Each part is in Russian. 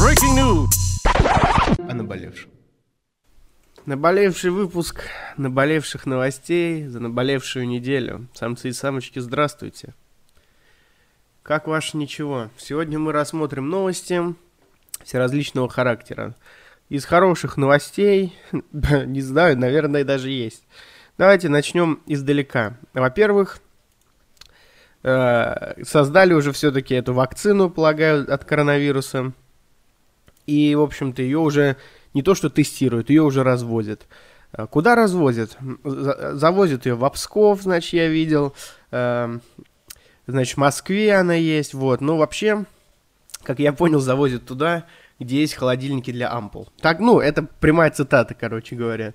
Breaking news. О наболевшем. Наболевший выпуск наболевших новостей за наболевшую неделю. Самцы и самочки, здравствуйте. Как ваше ничего? Сегодня мы рассмотрим новости всеразличного характера. Из хороших новостей, не знаю, наверное, даже есть. Давайте начнем издалека. Во-первых, создали уже все-таки эту вакцину, полагаю, от коронавируса. И, в общем-то, ее уже не то что тестируют, ее уже развозят. Э, куда развозят? Завозят ее в Псков, значит, я видел. Эм, значит, в Москве она есть, вот. Ну, вообще, как я понял, завозят туда, где есть холодильники для ампул. Так, ну, это прямая цитата, короче говоря.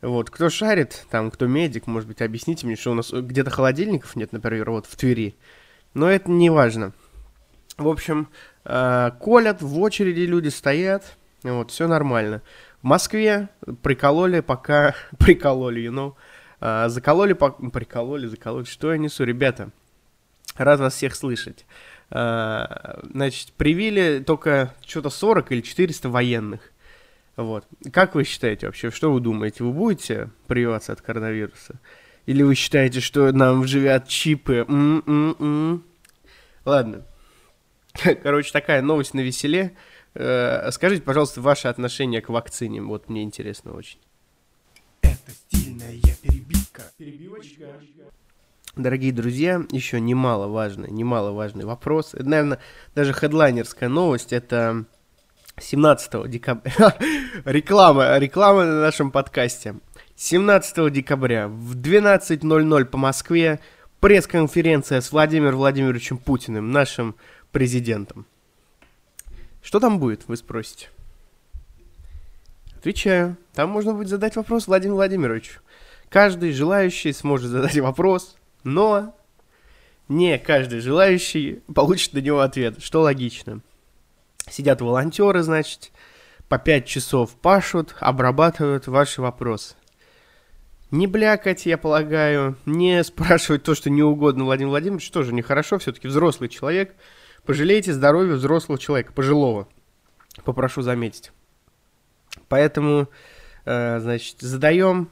Вот, кто шарит, там, кто медик, может быть, объясните мне, что у нас где-то холодильников нет, например, вот в Твери. Но это не важно. В общем, э, колят, в очереди люди стоят, вот, все нормально. В Москве прикололи, пока прикололи, you know, э, закололи, по... прикололи, закололи. Что я несу, ребята? Рад вас всех слышать. Э, значит, привили только что-то 40 или 400 военных. Вот. Как вы считаете вообще, что вы думаете? Вы будете прививаться от коронавируса? Или вы считаете, что нам вживят чипы? М-м-м. Ладно. Короче, такая новость на веселе. Э, скажите, пожалуйста, ваше отношение к вакцине. Вот мне интересно очень. Это стильная перебивка. Перебивочка. Дорогие друзья, еще немаловажный, немаловажный вопрос. Это, наверное, даже хедлайнерская новость. Это 17 декабря. реклама, реклама на нашем подкасте. 17 декабря в 12.00 по Москве пресс-конференция с Владимиром Владимировичем Путиным, нашим президентом. Что там будет, вы спросите? Отвечаю. Там можно будет задать вопрос Владимиру Владимировичу. Каждый желающий сможет задать вопрос, но не каждый желающий получит на него ответ, что логично. Сидят волонтеры, значит, по 5 часов пашут, обрабатывают ваши вопросы. Не блякать, я полагаю, не спрашивать то, что не угодно Владимир Владимирович, тоже нехорошо, все-таки взрослый человек. Пожалейте здоровье взрослого человека, пожилого, попрошу заметить. Поэтому, э, значит, задаем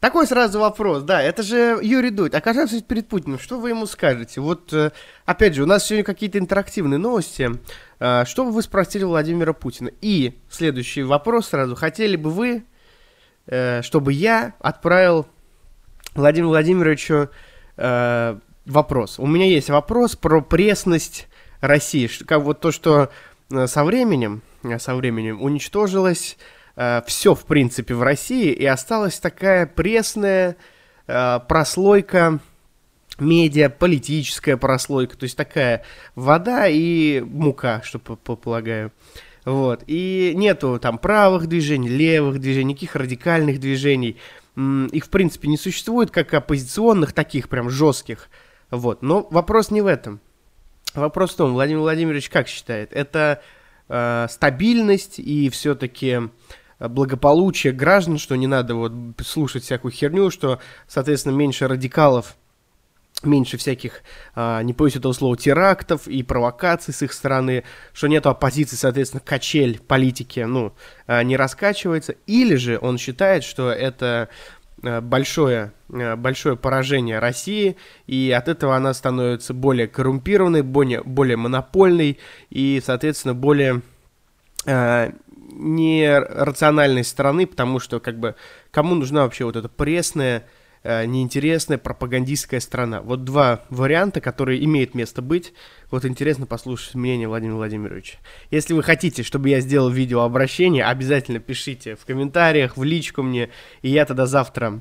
такой сразу вопрос, да, это же Юрий Дудь. Окажемся перед Путиным, что вы ему скажете? Вот, э, опять же, у нас сегодня какие-то интерактивные новости. Э, что бы вы спросили Владимира Путина? И следующий вопрос сразу. Хотели бы вы, э, чтобы я отправил Владимиру Владимировичу вопрос? У меня есть вопрос про пресность России. Как вот то, что со временем, со временем уничтожилось э, все, в принципе, в России, и осталась такая пресная э, прослойка медиа, политическая прослойка, то есть такая вода и мука, что полагаю. Вот. И нету там правых движений, левых движений, никаких радикальных движений. Их, в принципе, не существует как оппозиционных, таких прям жестких. Вот. Но вопрос не в этом. Вопрос в том, Владимир Владимирович как считает, это э, стабильность и все-таки благополучие граждан, что не надо вот слушать всякую херню, что, соответственно, меньше радикалов, меньше всяких, а, не боюсь этого слова, терактов и провокаций с их стороны, что нет оппозиции, соответственно, качель политики, ну, а, не раскачивается, или же он считает, что это а, большое, большое поражение России, и от этого она становится более коррумпированной, более, более монопольной и, соответственно, более нерациональной стороны, потому что как бы кому нужна вообще вот эта пресная, э, неинтересная пропагандистская страна. Вот два варианта, которые имеют место быть. Вот интересно послушать мнение Владимира Владимировича. Если вы хотите, чтобы я сделал видеообращение, обязательно пишите в комментариях, в личку мне, и я тогда завтра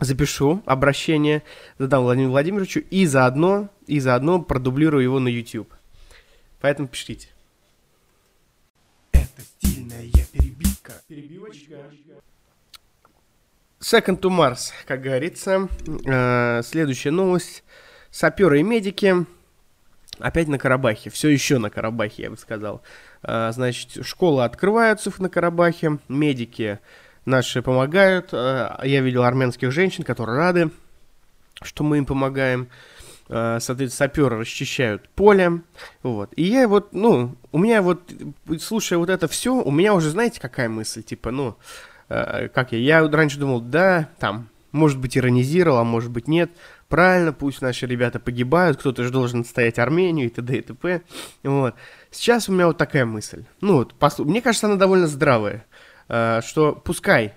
запишу обращение, задам Владимиру Владимировичу и заодно, и заодно продублирую его на YouTube. Поэтому пишите. Перебивочка. Second to Mars, как говорится. Э, следующая новость. Саперы и медики опять на Карабахе. Все еще на Карабахе, я бы сказал. Э, значит, школы открываются на Карабахе. Медики наши помогают. Э, я видел армянских женщин, которые рады, что мы им помогаем. Э, соответственно, саперы расчищают поле, вот. И я вот, ну, у меня вот, слушая вот это все, у меня уже, знаете, какая мысль, типа, ну, э, как я, я раньше думал, да, там, может быть, иронизировал, а может быть, нет, правильно, пусть наши ребята погибают, кто-то же должен стоять Армению и т.д. и т.п. Вот. Сейчас у меня вот такая мысль. Ну вот, послу... мне кажется, она довольно здравая, э, что пускай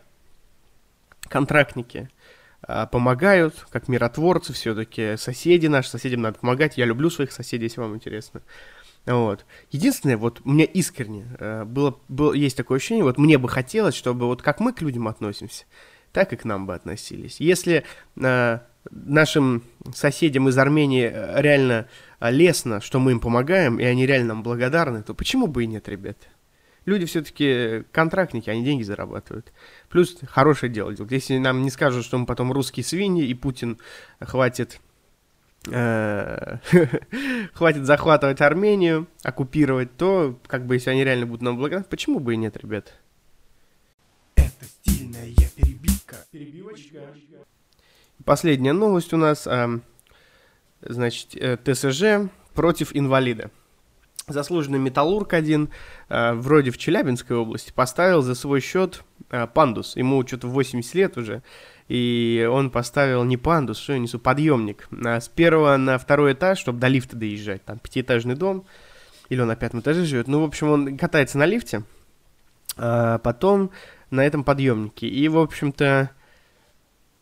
контрактники помогают, как миротворцы все-таки, соседи наши, соседям надо помогать. Я люблю своих соседей, если вам интересно. Вот. Единственное, вот меня искренне э, было, было, есть такое ощущение, вот мне бы хотелось, чтобы вот как мы к людям относимся, так и к нам бы относились. Если нашим соседям из Армении э, реально э, лестно, что мы им помогаем, и они реально нам благодарны, то почему бы и нет, ребят? Люди все-таки контрактники, они деньги зарабатывают. Плюс хорошее дело делают. Если нам не скажут, что мы потом русские свиньи, и Путин хватит э, хватит захватывать Армению, оккупировать, то, как бы, если они реально будут нам благодарны, почему бы и нет, ребят? Это стильная перебивка. Перебивочка. Последняя новость у нас, э, значит, э, ТСЖ против инвалида. Заслуженный металлург один, э, вроде в Челябинской области, поставил за свой счет э, пандус. Ему что-то 80 лет уже, и он поставил не пандус, что я несу, подъемник. А с первого на второй этаж, чтобы до лифта доезжать. Там пятиэтажный дом, или он на пятом этаже живет. Ну, в общем, он катается на лифте, а потом на этом подъемнике. И, в общем-то,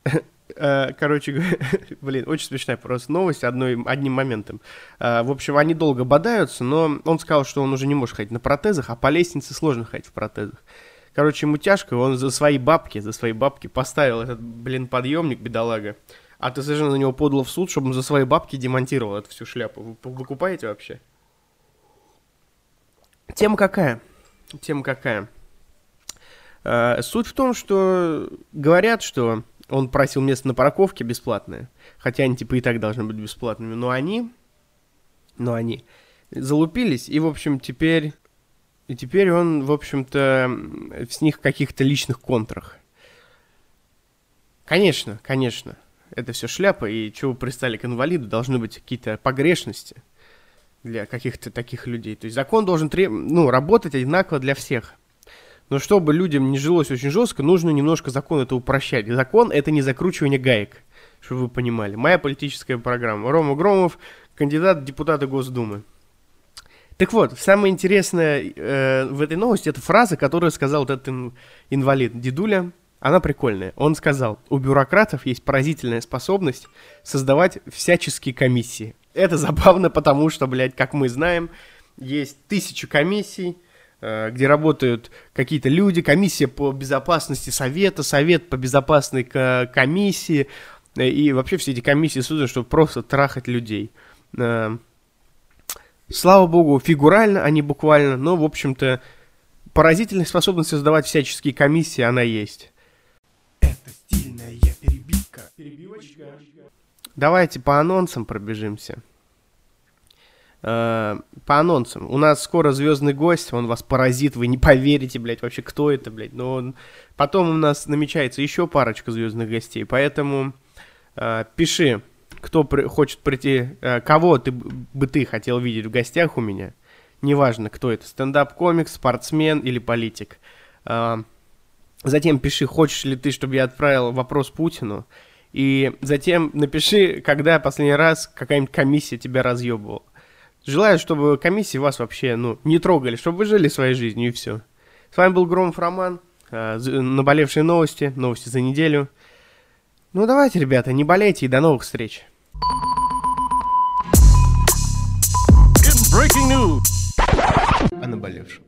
короче говоря, блин, очень смешная просто новость одной, одним моментом. Э, в общем, они долго бодаются, но он сказал, что он уже не может ходить на протезах, а по лестнице сложно ходить в протезах. Короче, ему тяжко, он за свои бабки, за свои бабки поставил этот, блин, подъемник, бедолага. А ты совершенно на него подал в суд, чтобы он за свои бабки демонтировал эту всю шляпу. Вы покупаете вообще? Тема какая? Тема какая? Э, суть в том, что говорят, что он просил место на парковке бесплатное. Хотя они типа и так должны быть бесплатными. Но они... Но они залупились. И, в общем, теперь... И теперь он, в общем-то, с них каких-то личных контрах. Конечно, конечно. Это все шляпа. И чего вы пристали к инвалиду? Должны быть какие-то погрешности для каких-то таких людей. То есть закон должен треб... ну, работать одинаково для всех. Но чтобы людям не жилось очень жестко, нужно немножко закон это упрощать. Закон это не закручивание гаек, чтобы вы понимали. Моя политическая программа. Рома Громов, кандидат в депутаты Госдумы. Так вот, самое интересное э, в этой новости это фраза, которую сказал этот инвалид Дедуля. Она прикольная. Он сказал, у бюрократов есть поразительная способность создавать всяческие комиссии. Это забавно, потому что, блядь, как мы знаем, есть тысячи комиссий, где работают какие-то люди, комиссия по безопасности совета, совет по безопасной комиссии, э, и вообще все эти комиссии созданы, чтобы просто трахать людей. Э, слава богу, фигурально, а не буквально, но, в общем-то, поразительная способность создавать всяческие комиссии, она есть. Это стильная перебивка. Перебивочка. Давайте по анонсам пробежимся. Э, по анонсам. У нас скоро звездный гость, он вас поразит, вы не поверите, блядь, вообще, кто это, блядь. Но он... потом у нас намечается еще парочка звездных гостей, поэтому э, пиши, кто при... хочет прийти, э, кого ты бы ты хотел видеть в гостях у меня. Неважно, кто это, стендап-комик, спортсмен или политик. Э, затем пиши, хочешь ли ты, чтобы я отправил вопрос Путину. И затем напиши, когда последний раз какая-нибудь комиссия тебя разъебывала. Желаю, чтобы комиссии вас вообще, ну, не трогали, чтобы вы жили своей жизнью и все. С вами был Громов Роман, э, наболевшие новости, новости за неделю. Ну, давайте, ребята, не болейте и до новых встреч. Breaking news. О наболевшем.